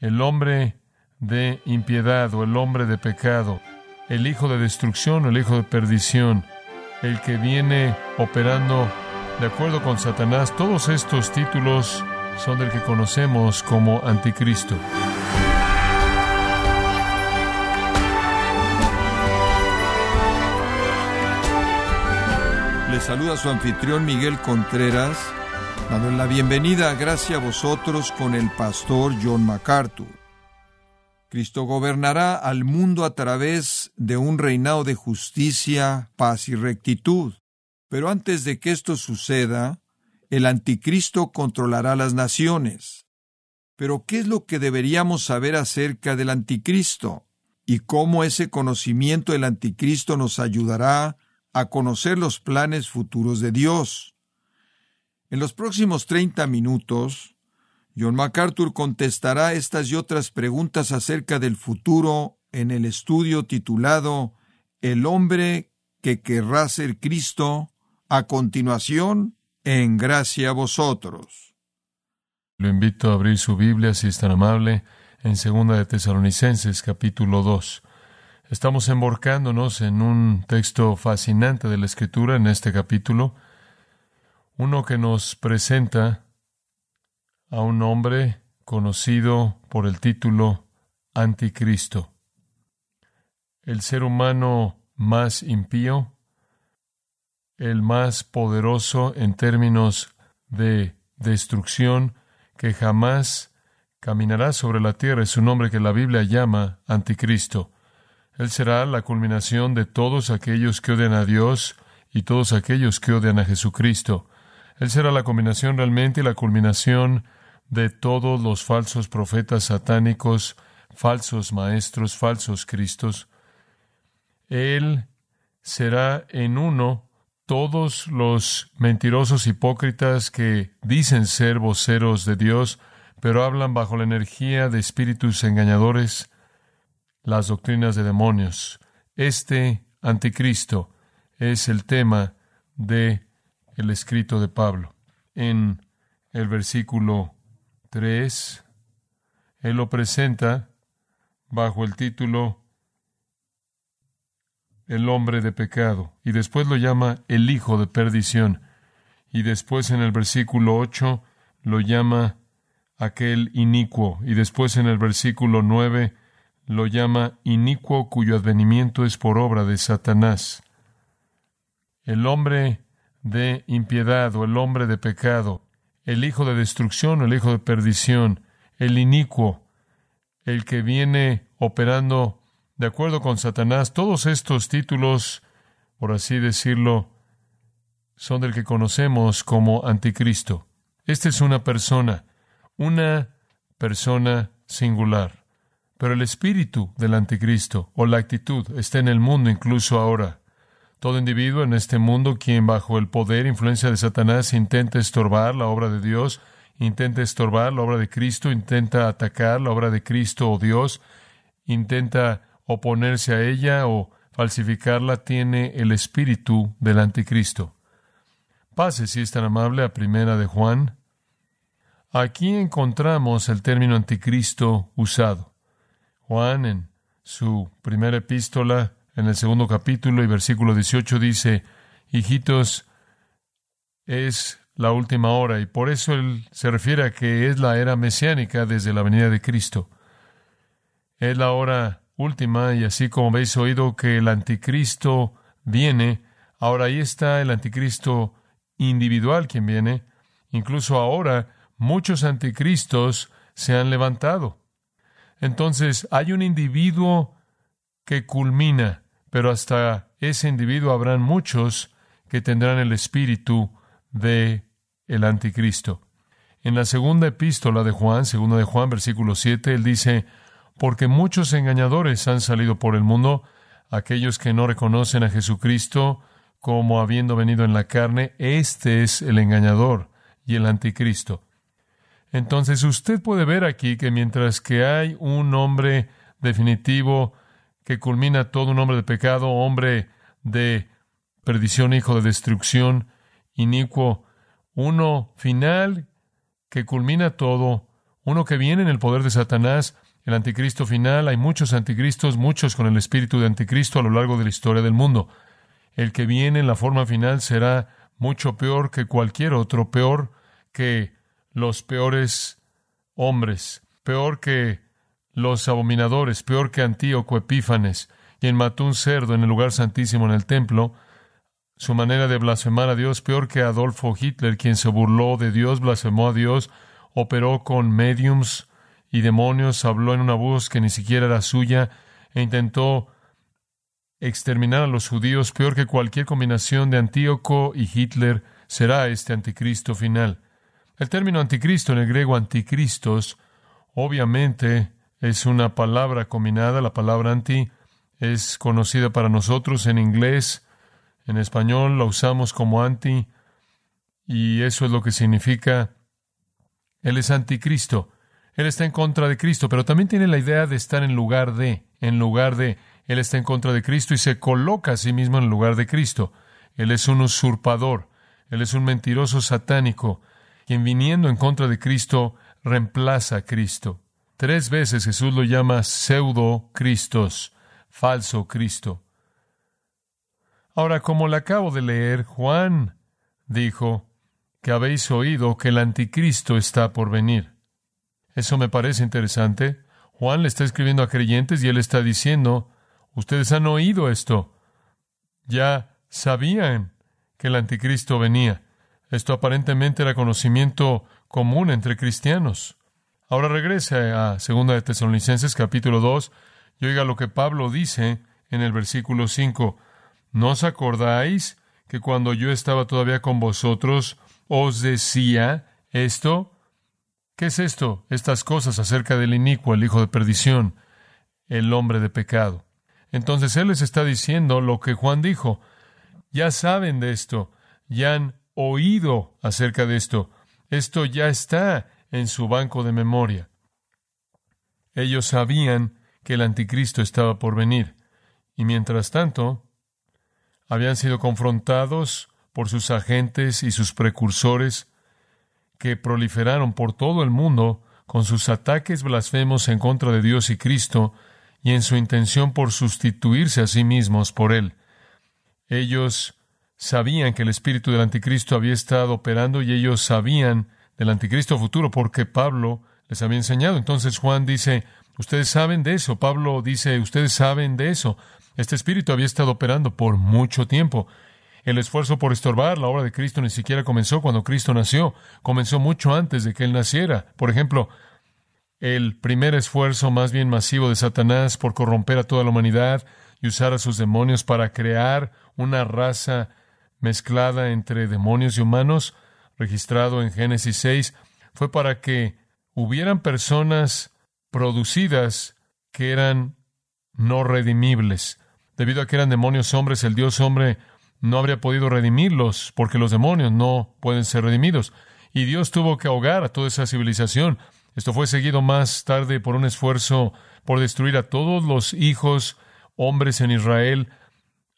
el hombre de impiedad o el hombre de pecado, el hijo de destrucción o el hijo de perdición, el que viene operando de acuerdo con Satanás, todos estos títulos son del que conocemos como anticristo. Le saluda su anfitrión Miguel Contreras, dando la bienvenida, gracias a vosotros, con el pastor John MacArthur. Cristo gobernará al mundo a través de un reinado de justicia, paz y rectitud. Pero antes de que esto suceda, el anticristo controlará las naciones. Pero ¿qué es lo que deberíamos saber acerca del anticristo? ¿Y cómo ese conocimiento del anticristo nos ayudará a conocer los planes futuros de Dios? En los próximos 30 minutos John MacArthur contestará estas y otras preguntas acerca del futuro en el estudio titulado El hombre que querrá ser Cristo, a continuación, en gracia a vosotros. Lo invito a abrir su Biblia, si es tan amable, en Segunda de Tesalonicenses, capítulo 2. Estamos emborcándonos en un texto fascinante de la Escritura en este capítulo, uno que nos presenta a un hombre conocido por el título Anticristo. El ser humano más impío, el más poderoso en términos de destrucción que jamás caminará sobre la tierra es un hombre que la Biblia llama Anticristo. Él será la culminación de todos aquellos que odian a Dios y todos aquellos que odian a Jesucristo. Él será la combinación realmente y la culminación de todos los falsos profetas satánicos, falsos maestros, falsos cristos. Él será en uno todos los mentirosos hipócritas que dicen ser voceros de Dios, pero hablan bajo la energía de espíritus engañadores, las doctrinas de demonios. Este anticristo es el tema de el escrito de Pablo. En el versículo 3, él lo presenta bajo el título El hombre de pecado, y después lo llama el hijo de perdición, y después en el versículo 8 lo llama aquel inicuo, y después en el versículo 9 lo llama inicuo cuyo advenimiento es por obra de Satanás. El hombre de impiedad o el hombre de pecado el hijo de destrucción o el hijo de perdición, el inicuo, el que viene operando de acuerdo con Satanás. Todos estos títulos, por así decirlo, son del que conocemos como anticristo. Esta es una persona, una persona singular. Pero el espíritu del anticristo o la actitud está en el mundo incluso ahora. Todo individuo en este mundo quien bajo el poder e influencia de Satanás intenta estorbar la obra de Dios, intenta estorbar la obra de Cristo, intenta atacar la obra de Cristo o Dios, intenta oponerse a ella o falsificarla, tiene el espíritu del anticristo. Pase, si es tan amable, a primera de Juan. Aquí encontramos el término anticristo usado. Juan, en su primera epístola, en el segundo capítulo y versículo 18 dice, hijitos, es la última hora y por eso él se refiere a que es la era mesiánica desde la venida de Cristo. Es la hora última y así como habéis oído que el anticristo viene, ahora ahí está el anticristo individual quien viene. Incluso ahora muchos anticristos se han levantado. Entonces hay un individuo que culmina, pero hasta ese individuo habrán muchos que tendrán el espíritu de el anticristo. En la segunda epístola de Juan, segunda de Juan, versículo 7, él dice, porque muchos engañadores han salido por el mundo, aquellos que no reconocen a Jesucristo como habiendo venido en la carne, este es el engañador y el anticristo. Entonces usted puede ver aquí que mientras que hay un hombre definitivo que culmina todo un hombre de pecado, hombre de perdición, hijo de destrucción, inicuo, uno final que culmina todo, uno que viene en el poder de Satanás, el anticristo final. Hay muchos anticristos, muchos con el espíritu de anticristo a lo largo de la historia del mundo. El que viene en la forma final será mucho peor que cualquier otro, peor que los peores hombres, peor que los abominadores, peor que Antíoco Epífanes, quien mató un cerdo en el lugar santísimo en el templo, su manera de blasfemar a Dios, peor que Adolfo Hitler, quien se burló de Dios, blasfemó a Dios, operó con mediums y demonios, habló en una voz que ni siquiera era suya, e intentó exterminar a los judíos, peor que cualquier combinación de Antíoco y Hitler, será este anticristo final. El término anticristo en el griego anticristos, obviamente, es una palabra combinada, la palabra anti es conocida para nosotros en inglés, en español la usamos como anti, y eso es lo que significa, Él es anticristo, Él está en contra de Cristo, pero también tiene la idea de estar en lugar de, en lugar de, Él está en contra de Cristo y se coloca a sí mismo en lugar de Cristo. Él es un usurpador, Él es un mentiroso satánico, quien viniendo en contra de Cristo reemplaza a Cristo. Tres veces Jesús lo llama pseudo Cristos, falso Cristo. Ahora, como le acabo de leer, Juan dijo que habéis oído que el anticristo está por venir. Eso me parece interesante. Juan le está escribiendo a creyentes y él está diciendo, ustedes han oído esto. Ya sabían que el anticristo venía. Esto aparentemente era conocimiento común entre cristianos. Ahora regrese a 2 de Tesalonicenses capítulo 2 y oiga lo que Pablo dice en el versículo 5. ¿No os acordáis que cuando yo estaba todavía con vosotros os decía esto? ¿Qué es esto? Estas cosas acerca del inicuo, el hijo de perdición, el hombre de pecado. Entonces él les está diciendo lo que Juan dijo. Ya saben de esto, ya han oído acerca de esto. Esto ya está en su banco de memoria. Ellos sabían que el anticristo estaba por venir, y mientras tanto, habían sido confrontados por sus agentes y sus precursores que proliferaron por todo el mundo con sus ataques blasfemos en contra de Dios y Cristo y en su intención por sustituirse a sí mismos por Él. Ellos sabían que el espíritu del anticristo había estado operando y ellos sabían del anticristo futuro, porque Pablo les había enseñado. Entonces Juan dice, ustedes saben de eso. Pablo dice, ustedes saben de eso. Este espíritu había estado operando por mucho tiempo. El esfuerzo por estorbar la obra de Cristo ni siquiera comenzó cuando Cristo nació, comenzó mucho antes de que Él naciera. Por ejemplo, el primer esfuerzo más bien masivo de Satanás por corromper a toda la humanidad y usar a sus demonios para crear una raza mezclada entre demonios y humanos registrado en Génesis 6 fue para que hubieran personas producidas que eran no redimibles. Debido a que eran demonios hombres, el Dios hombre no habría podido redimirlos, porque los demonios no pueden ser redimidos. Y Dios tuvo que ahogar a toda esa civilización. Esto fue seguido más tarde por un esfuerzo por destruir a todos los hijos hombres en Israel,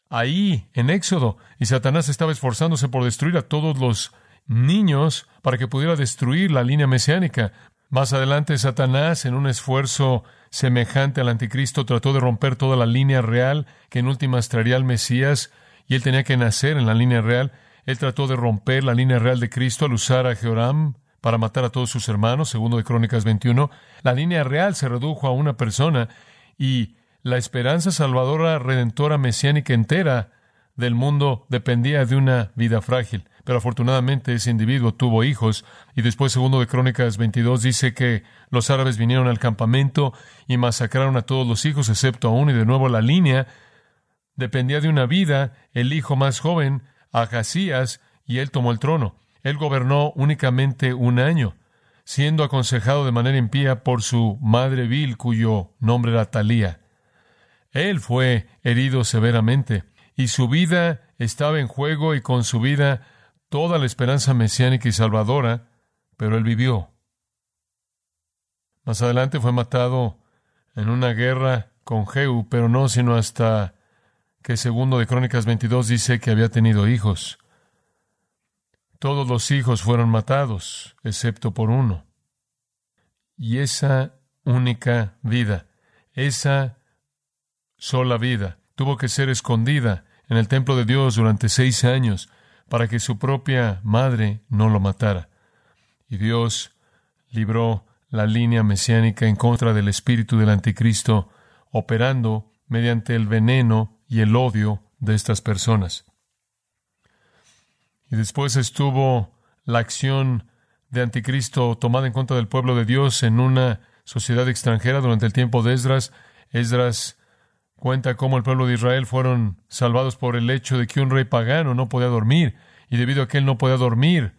ahí en Éxodo. Y Satanás estaba esforzándose por destruir a todos los niños para que pudiera destruir la línea mesiánica. Más adelante, Satanás, en un esfuerzo semejante al anticristo, trató de romper toda la línea real que en últimas traería al Mesías, y él tenía que nacer en la línea real. Él trató de romper la línea real de Cristo al usar a Jehoram para matar a todos sus hermanos, segundo de Crónicas 21. La línea real se redujo a una persona y la esperanza salvadora, redentora, mesiánica entera del mundo dependía de una vida frágil. Pero afortunadamente ese individuo tuvo hijos y después segundo de Crónicas 22 dice que los árabes vinieron al campamento y masacraron a todos los hijos excepto a uno y de nuevo la línea dependía de una vida, el hijo más joven, Agasías, y él tomó el trono. Él gobernó únicamente un año, siendo aconsejado de manera impía por su madre vil, cuyo nombre era Talía. Él fue herido severamente, y su vida estaba en juego, y con su vida toda la esperanza mesiánica y salvadora, pero él vivió. Más adelante fue matado en una guerra con Jehu, pero no sino hasta que segundo de Crónicas 22 dice que había tenido hijos. Todos los hijos fueron matados, excepto por uno. Y esa única vida, esa sola vida, tuvo que ser escondida en el templo de Dios durante seis años para que su propia madre no lo matara. Y Dios libró la línea mesiánica en contra del espíritu del anticristo, operando mediante el veneno y el odio de estas personas. Y después estuvo la acción de anticristo tomada en contra del pueblo de Dios en una sociedad extranjera durante el tiempo de Esdras. Esdras cuenta cómo el pueblo de Israel fueron salvados por el hecho de que un rey pagano no podía dormir, y debido a que él no podía dormir,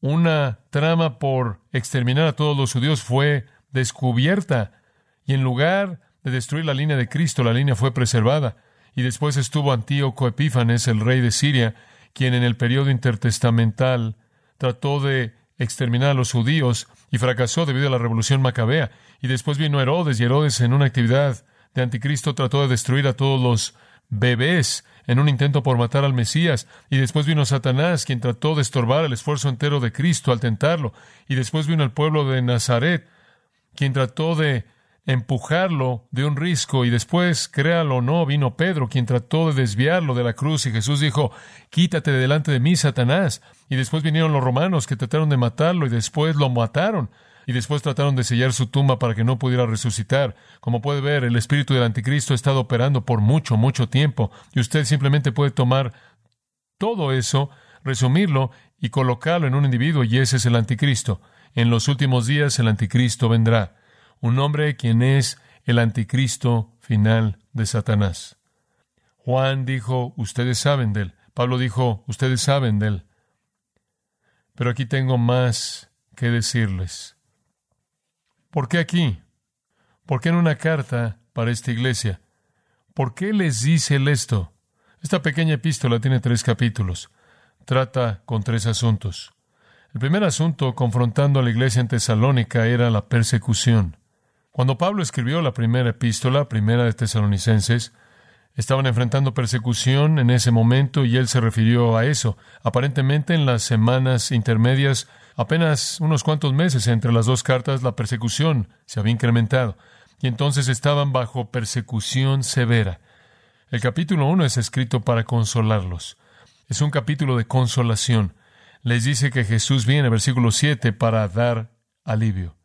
una trama por exterminar a todos los judíos fue descubierta, y en lugar de destruir la línea de Cristo, la línea fue preservada. Y después estuvo Antíoco Epífanes, el rey de Siria, quien en el periodo intertestamental trató de exterminar a los judíos y fracasó debido a la revolución macabea. Y después vino Herodes, y Herodes en una actividad de anticristo trató de destruir a todos los bebés en un intento por matar al Mesías. Y después vino Satanás, quien trató de estorbar el esfuerzo entero de Cristo al tentarlo. Y después vino el pueblo de Nazaret, quien trató de empujarlo de un risco y después, créalo o no, vino Pedro, quien trató de desviarlo de la cruz y Jesús dijo, quítate de delante de mí, Satanás. Y después vinieron los romanos que trataron de matarlo y después lo mataron y después trataron de sellar su tumba para que no pudiera resucitar. Como puede ver, el espíritu del anticristo ha estado operando por mucho, mucho tiempo y usted simplemente puede tomar todo eso, resumirlo y colocarlo en un individuo y ese es el anticristo. En los últimos días el anticristo vendrá un hombre quien es el anticristo final de Satanás. Juan dijo, ustedes saben de él. Pablo dijo, ustedes saben de él. Pero aquí tengo más que decirles. ¿Por qué aquí? ¿Por qué en una carta para esta iglesia? ¿Por qué les dice él esto? Esta pequeña epístola tiene tres capítulos. Trata con tres asuntos. El primer asunto, confrontando a la iglesia en Tesalónica, era la persecución. Cuando Pablo escribió la primera epístola, primera de Tesalonicenses, estaban enfrentando persecución en ese momento y él se refirió a eso. Aparentemente en las semanas intermedias, apenas unos cuantos meses entre las dos cartas, la persecución se había incrementado y entonces estaban bajo persecución severa. El capítulo 1 es escrito para consolarlos. Es un capítulo de consolación. Les dice que Jesús viene, versículo 7, para dar alivio.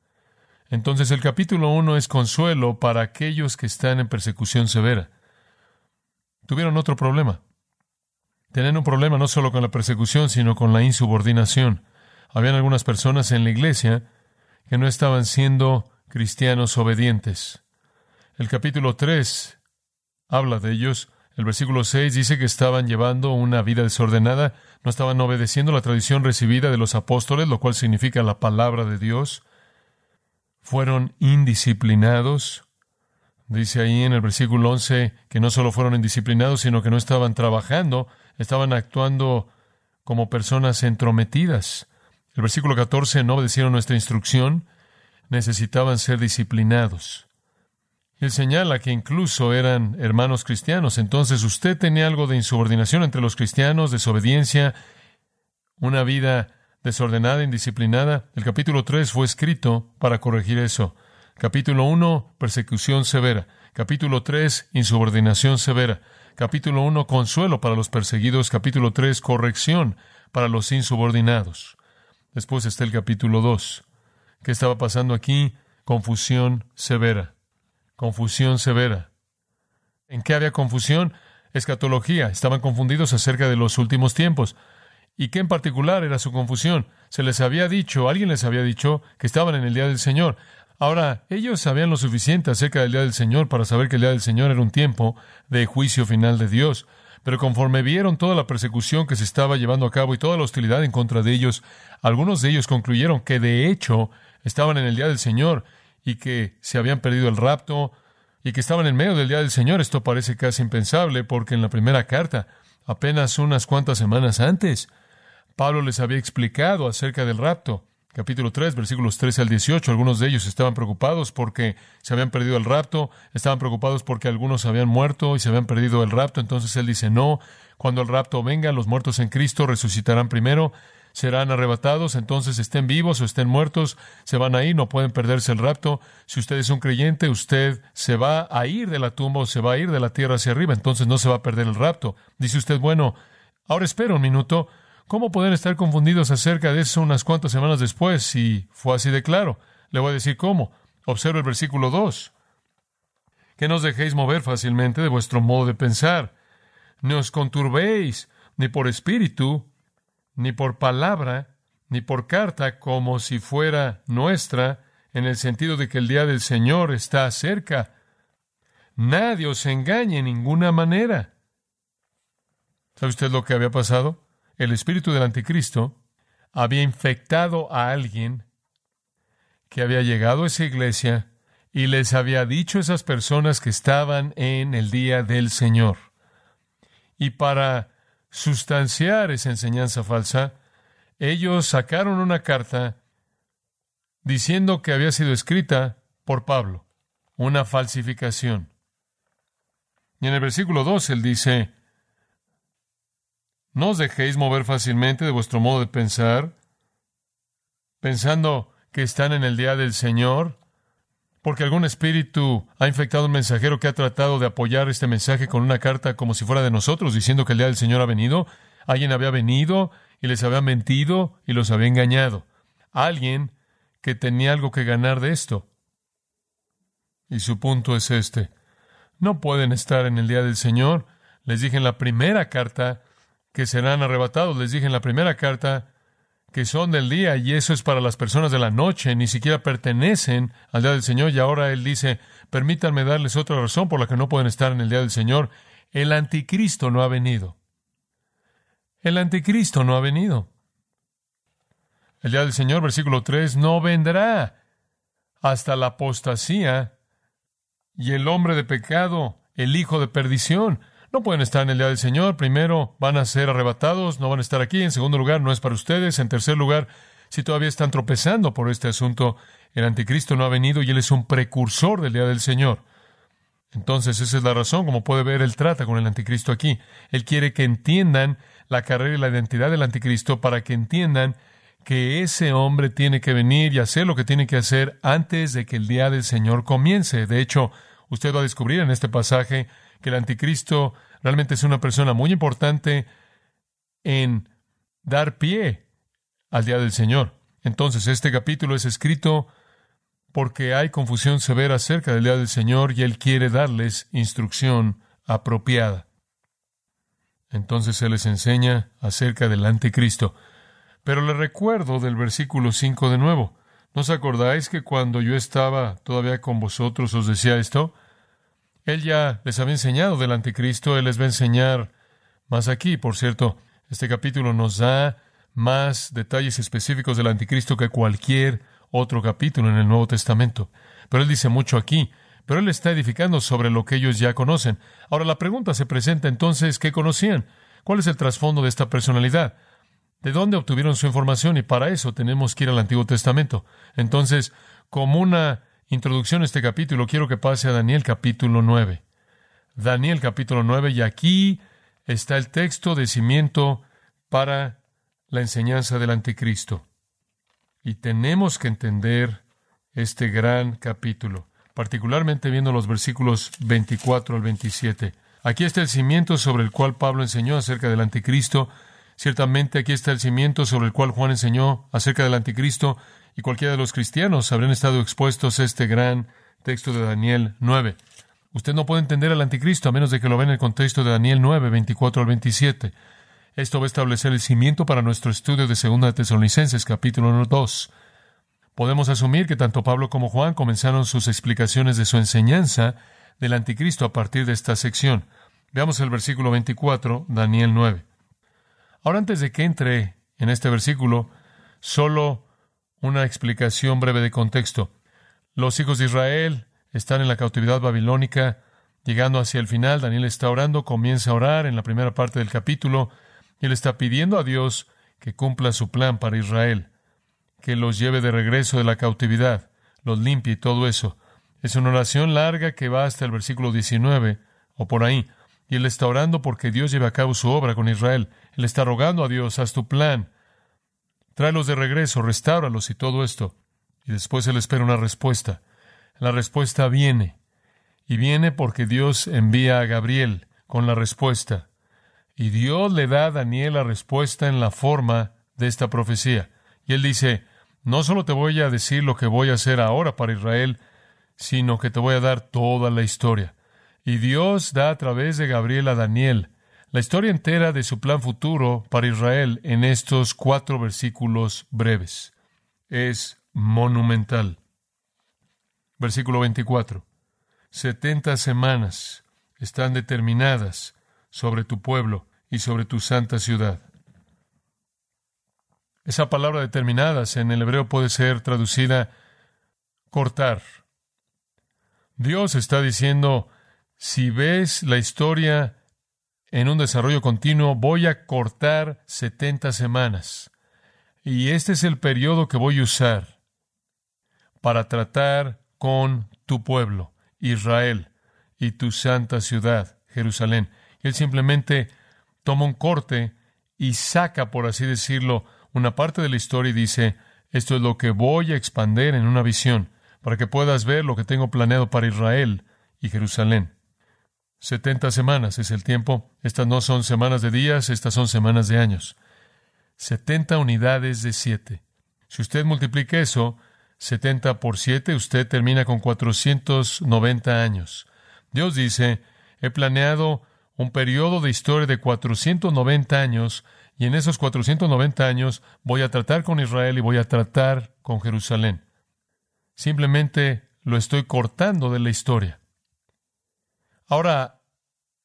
Entonces el capítulo 1 es consuelo para aquellos que están en persecución severa. Tuvieron otro problema. Tenían un problema no solo con la persecución, sino con la insubordinación. Habían algunas personas en la iglesia que no estaban siendo cristianos obedientes. El capítulo 3 habla de ellos. El versículo 6 dice que estaban llevando una vida desordenada, no estaban obedeciendo la tradición recibida de los apóstoles, lo cual significa la palabra de Dios fueron indisciplinados. Dice ahí en el versículo 11 que no solo fueron indisciplinados, sino que no estaban trabajando, estaban actuando como personas entrometidas. El versículo 14 no obedecieron nuestra instrucción, necesitaban ser disciplinados. Él señala que incluso eran hermanos cristianos, entonces usted tenía algo de insubordinación entre los cristianos, desobediencia, una vida desordenada, indisciplinada. El capítulo 3 fue escrito para corregir eso. Capítulo 1, persecución severa. Capítulo 3, insubordinación severa. Capítulo 1, consuelo para los perseguidos. Capítulo 3, corrección para los insubordinados. Después está el capítulo 2. ¿Qué estaba pasando aquí? Confusión severa. Confusión severa. ¿En qué había confusión? Escatología. Estaban confundidos acerca de los últimos tiempos. ¿Y qué en particular era su confusión? Se les había dicho, alguien les había dicho que estaban en el día del Señor. Ahora, ellos sabían lo suficiente acerca del día del Señor para saber que el día del Señor era un tiempo de juicio final de Dios. Pero conforme vieron toda la persecución que se estaba llevando a cabo y toda la hostilidad en contra de ellos, algunos de ellos concluyeron que de hecho estaban en el día del Señor y que se habían perdido el rapto y que estaban en medio del día del Señor. Esto parece casi impensable porque en la primera carta, apenas unas cuantas semanas antes, Pablo les había explicado acerca del rapto. Capítulo 3, versículos 13 al 18. Algunos de ellos estaban preocupados porque se habían perdido el rapto, estaban preocupados porque algunos habían muerto y se habían perdido el rapto. Entonces él dice, no, cuando el rapto venga, los muertos en Cristo resucitarán primero. serán arrebatados, entonces estén vivos o estén muertos, se van a ir, no pueden perderse el rapto. Si usted es un creyente, usted se va a ir de la tumba o se va a ir de la tierra hacia arriba, entonces no se va a perder el rapto. Dice usted, bueno, ahora espera un minuto. ¿Cómo pueden estar confundidos acerca de eso unas cuantas semanas después si fue así de claro? Le voy a decir cómo. Observe el versículo 2. Que no os dejéis mover fácilmente de vuestro modo de pensar. No os conturbéis ni por espíritu, ni por palabra, ni por carta, como si fuera nuestra, en el sentido de que el día del Señor está cerca. Nadie os engañe en ninguna manera. ¿Sabe usted lo que había pasado? El espíritu del anticristo había infectado a alguien que había llegado a esa iglesia y les había dicho a esas personas que estaban en el día del Señor. Y para sustanciar esa enseñanza falsa, ellos sacaron una carta diciendo que había sido escrita por Pablo, una falsificación. Y en el versículo 2 él dice, no os dejéis mover fácilmente de vuestro modo de pensar, pensando que están en el día del Señor, porque algún espíritu ha infectado un mensajero que ha tratado de apoyar este mensaje con una carta como si fuera de nosotros, diciendo que el día del Señor ha venido. Alguien había venido y les había mentido y los había engañado. Alguien que tenía algo que ganar de esto. Y su punto es este. No pueden estar en el día del Señor. Les dije en la primera carta que serán arrebatados. Les dije en la primera carta que son del día y eso es para las personas de la noche, ni siquiera pertenecen al día del Señor. Y ahora Él dice, permítanme darles otra razón por la que no pueden estar en el día del Señor. El anticristo no ha venido. El anticristo no ha venido. El día del Señor, versículo 3, no vendrá hasta la apostasía y el hombre de pecado, el hijo de perdición. No pueden estar en el día del Señor. Primero, van a ser arrebatados, no van a estar aquí. En segundo lugar, no es para ustedes. En tercer lugar, si todavía están tropezando por este asunto, el anticristo no ha venido y él es un precursor del día del Señor. Entonces, esa es la razón, como puede ver, él trata con el anticristo aquí. Él quiere que entiendan la carrera y la identidad del anticristo para que entiendan que ese hombre tiene que venir y hacer lo que tiene que hacer antes de que el día del Señor comience. De hecho, usted va a descubrir en este pasaje que el anticristo realmente es una persona muy importante en dar pie al día del Señor. Entonces, este capítulo es escrito porque hay confusión severa acerca del día del Señor y Él quiere darles instrucción apropiada. Entonces Él les enseña acerca del anticristo. Pero le recuerdo del versículo 5 de nuevo. ¿No os acordáis que cuando yo estaba todavía con vosotros os decía esto? Él ya les había enseñado del anticristo, Él les va a enseñar más aquí. Por cierto, este capítulo nos da más detalles específicos del anticristo que cualquier otro capítulo en el Nuevo Testamento. Pero Él dice mucho aquí, pero Él está edificando sobre lo que ellos ya conocen. Ahora la pregunta se presenta entonces, ¿qué conocían? ¿Cuál es el trasfondo de esta personalidad? ¿De dónde obtuvieron su información? Y para eso tenemos que ir al Antiguo Testamento. Entonces, como una introducción a este capítulo, quiero que pase a Daniel capítulo 9. Daniel capítulo 9, y aquí está el texto de cimiento para la enseñanza del anticristo. Y tenemos que entender este gran capítulo, particularmente viendo los versículos 24 al 27. Aquí está el cimiento sobre el cual Pablo enseñó acerca del anticristo. Ciertamente aquí está el cimiento sobre el cual Juan enseñó acerca del anticristo y cualquiera de los cristianos habrían estado expuestos a este gran texto de Daniel 9. Usted no puede entender al anticristo a menos de que lo vea en el contexto de Daniel 9, 24 al 27. Esto va a establecer el cimiento para nuestro estudio de Segunda de Tesalonicenses, capítulo 2. Podemos asumir que tanto Pablo como Juan comenzaron sus explicaciones de su enseñanza del anticristo a partir de esta sección. Veamos el versículo 24, Daniel 9. Ahora, antes de que entre en este versículo, solo una explicación breve de contexto. Los hijos de Israel están en la cautividad babilónica, llegando hacia el final. Daniel está orando, comienza a orar en la primera parte del capítulo, y él está pidiendo a Dios que cumpla su plan para Israel, que los lleve de regreso de la cautividad, los limpie y todo eso. Es una oración larga que va hasta el versículo 19 o por ahí. Y él está orando porque Dios lleve a cabo su obra con Israel. Él está rogando a Dios, haz tu plan, tráelos de regreso, restáuralos y todo esto. Y después Él espera una respuesta. La respuesta viene. Y viene porque Dios envía a Gabriel con la respuesta. Y Dios le da a Daniel la respuesta en la forma de esta profecía. Y él dice, no solo te voy a decir lo que voy a hacer ahora para Israel, sino que te voy a dar toda la historia. Y Dios da a través de Gabriel a Daniel la historia entera de su plan futuro para Israel en estos cuatro versículos breves. Es monumental. Versículo 24. Setenta semanas están determinadas sobre tu pueblo y sobre tu santa ciudad. Esa palabra determinadas en el hebreo puede ser traducida cortar. Dios está diciendo, si ves la historia en un desarrollo continuo, voy a cortar 70 semanas. Y este es el periodo que voy a usar para tratar con tu pueblo, Israel, y tu santa ciudad, Jerusalén. Y él simplemente toma un corte y saca, por así decirlo, una parte de la historia y dice, esto es lo que voy a expander en una visión, para que puedas ver lo que tengo planeado para Israel y Jerusalén. Setenta semanas es el tiempo. Estas no son semanas de días, estas son semanas de años. Setenta unidades de siete. Si usted multiplica eso, setenta por siete, usted termina con cuatrocientos noventa años. Dios dice, he planeado un periodo de historia de cuatrocientos noventa años y en esos 490 años voy a tratar con Israel y voy a tratar con Jerusalén. Simplemente lo estoy cortando de la historia. Ahora,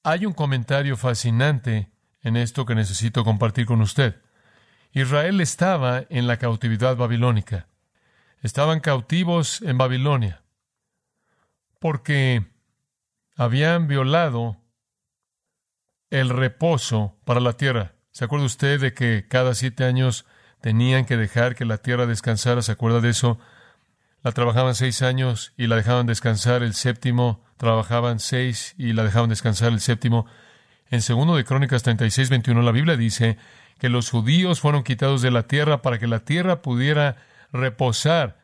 hay un comentario fascinante en esto que necesito compartir con usted. Israel estaba en la cautividad babilónica. Estaban cautivos en Babilonia porque habían violado el reposo para la tierra. ¿Se acuerda usted de que cada siete años tenían que dejar que la tierra descansara? ¿Se acuerda de eso? La trabajaban seis años y la dejaban descansar el séptimo, trabajaban seis y la dejaban descansar el séptimo. En segundo de Crónicas 36, 21, la Biblia dice que los judíos fueron quitados de la tierra para que la tierra pudiera reposar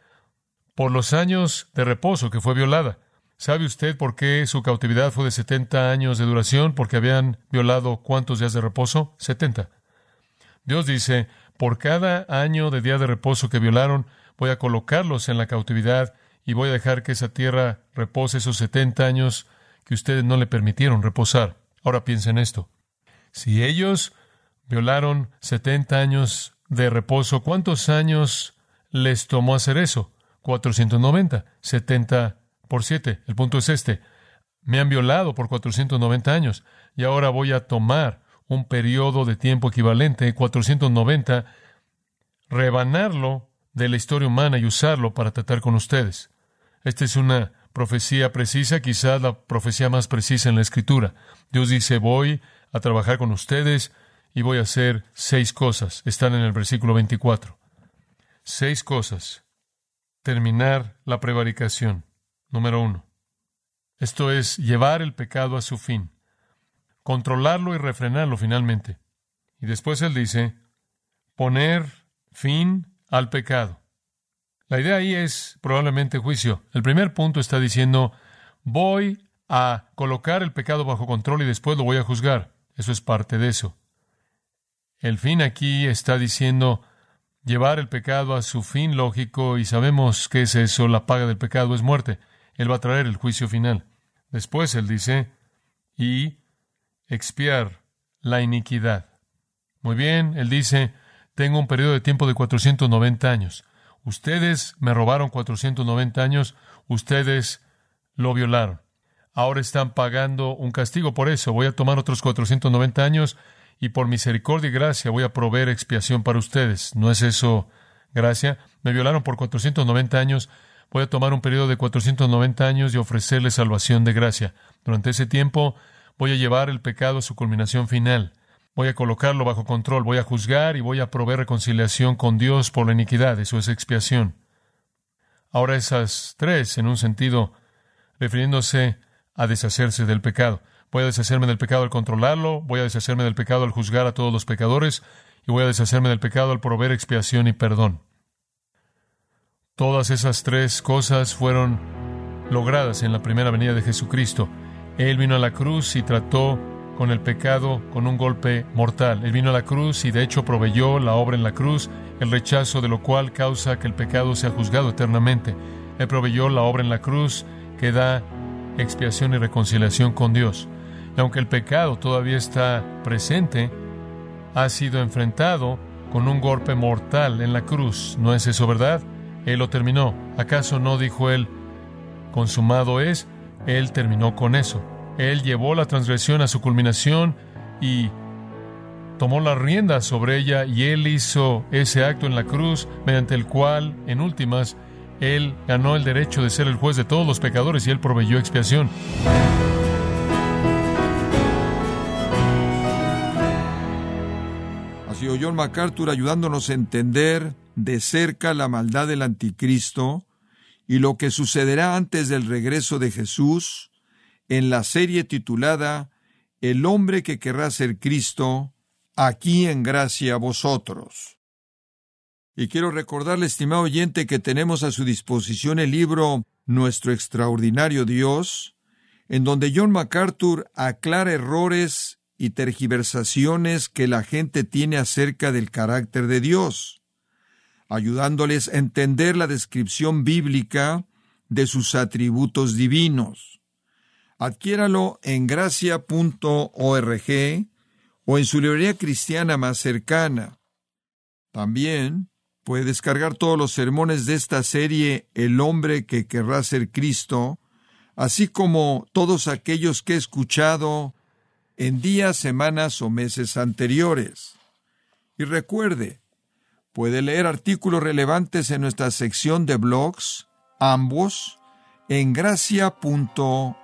por los años de reposo que fue violada. ¿Sabe usted por qué su cautividad fue de 70 años de duración? Porque habían violado cuántos días de reposo? 70. Dios dice, por cada año de día de reposo que violaron, voy a colocarlos en la cautividad y voy a dejar que esa tierra repose esos 70 años que ustedes no le permitieron reposar. Ahora piensen esto. Si ellos violaron 70 años de reposo, ¿cuántos años les tomó hacer eso? 490. 70 por siete. El punto es este. Me han violado por 490 años y ahora voy a tomar un periodo de tiempo equivalente, 490, rebanarlo de la historia humana y usarlo para tratar con ustedes. Esta es una profecía precisa, quizás la profecía más precisa en la Escritura. Dios dice, voy a trabajar con ustedes y voy a hacer seis cosas. Están en el versículo 24. Seis cosas. Terminar la prevaricación. Número uno. Esto es llevar el pecado a su fin, controlarlo y refrenarlo finalmente. Y después él dice, poner fin al pecado. La idea ahí es probablemente juicio. El primer punto está diciendo, voy a colocar el pecado bajo control y después lo voy a juzgar. Eso es parte de eso. El fin aquí está diciendo llevar el pecado a su fin lógico y sabemos que es eso, la paga del pecado es muerte. Él va a traer el juicio final. Después Él dice, y expiar la iniquidad. Muy bien, Él dice, tengo un periodo de tiempo de 490 años. Ustedes me robaron 490 años, ustedes lo violaron. Ahora están pagando un castigo por eso. Voy a tomar otros 490 años y por misericordia y gracia voy a proveer expiación para ustedes. ¿No es eso gracia? Me violaron por 490 años, Voy a tomar un periodo de 490 años y ofrecerle salvación de gracia. Durante ese tiempo voy a llevar el pecado a su culminación final. Voy a colocarlo bajo control, voy a juzgar y voy a proveer reconciliación con Dios por la iniquidad. Eso es expiación. Ahora esas tres, en un sentido, refiriéndose a deshacerse del pecado. Voy a deshacerme del pecado al controlarlo, voy a deshacerme del pecado al juzgar a todos los pecadores, y voy a deshacerme del pecado al proveer expiación y perdón. Todas esas tres cosas fueron logradas en la primera venida de Jesucristo. Él vino a la cruz y trató con el pecado con un golpe mortal. Él vino a la cruz y de hecho proveyó la obra en la cruz, el rechazo de lo cual causa que el pecado sea juzgado eternamente. Él proveyó la obra en la cruz que da expiación y reconciliación con Dios. Y aunque el pecado todavía está presente, ha sido enfrentado con un golpe mortal en la cruz. ¿No es eso verdad? Él lo terminó. ¿Acaso no dijo él, consumado es? Él terminó con eso. Él llevó la transgresión a su culminación y tomó la rienda sobre ella y él hizo ese acto en la cruz mediante el cual, en últimas, él ganó el derecho de ser el juez de todos los pecadores y él proveyó expiación. Así oyó John MacArthur ayudándonos a entender de cerca la maldad del anticristo y lo que sucederá antes del regreso de Jesús en la serie titulada El hombre que querrá ser Cristo, aquí en gracia a vosotros. Y quiero recordarle, estimado oyente, que tenemos a su disposición el libro Nuestro extraordinario Dios, en donde John MacArthur aclara errores y tergiversaciones que la gente tiene acerca del carácter de Dios, ayudándoles a entender la descripción bíblica de sus atributos divinos. Adquiéralo en gracia.org o en su librería cristiana más cercana. También puede descargar todos los sermones de esta serie El hombre que querrá ser Cristo, así como todos aquellos que he escuchado en días, semanas o meses anteriores. Y recuerde, puede leer artículos relevantes en nuestra sección de blogs, ambos, en gracia.org.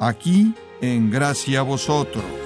aquí en Gracia Vosotros.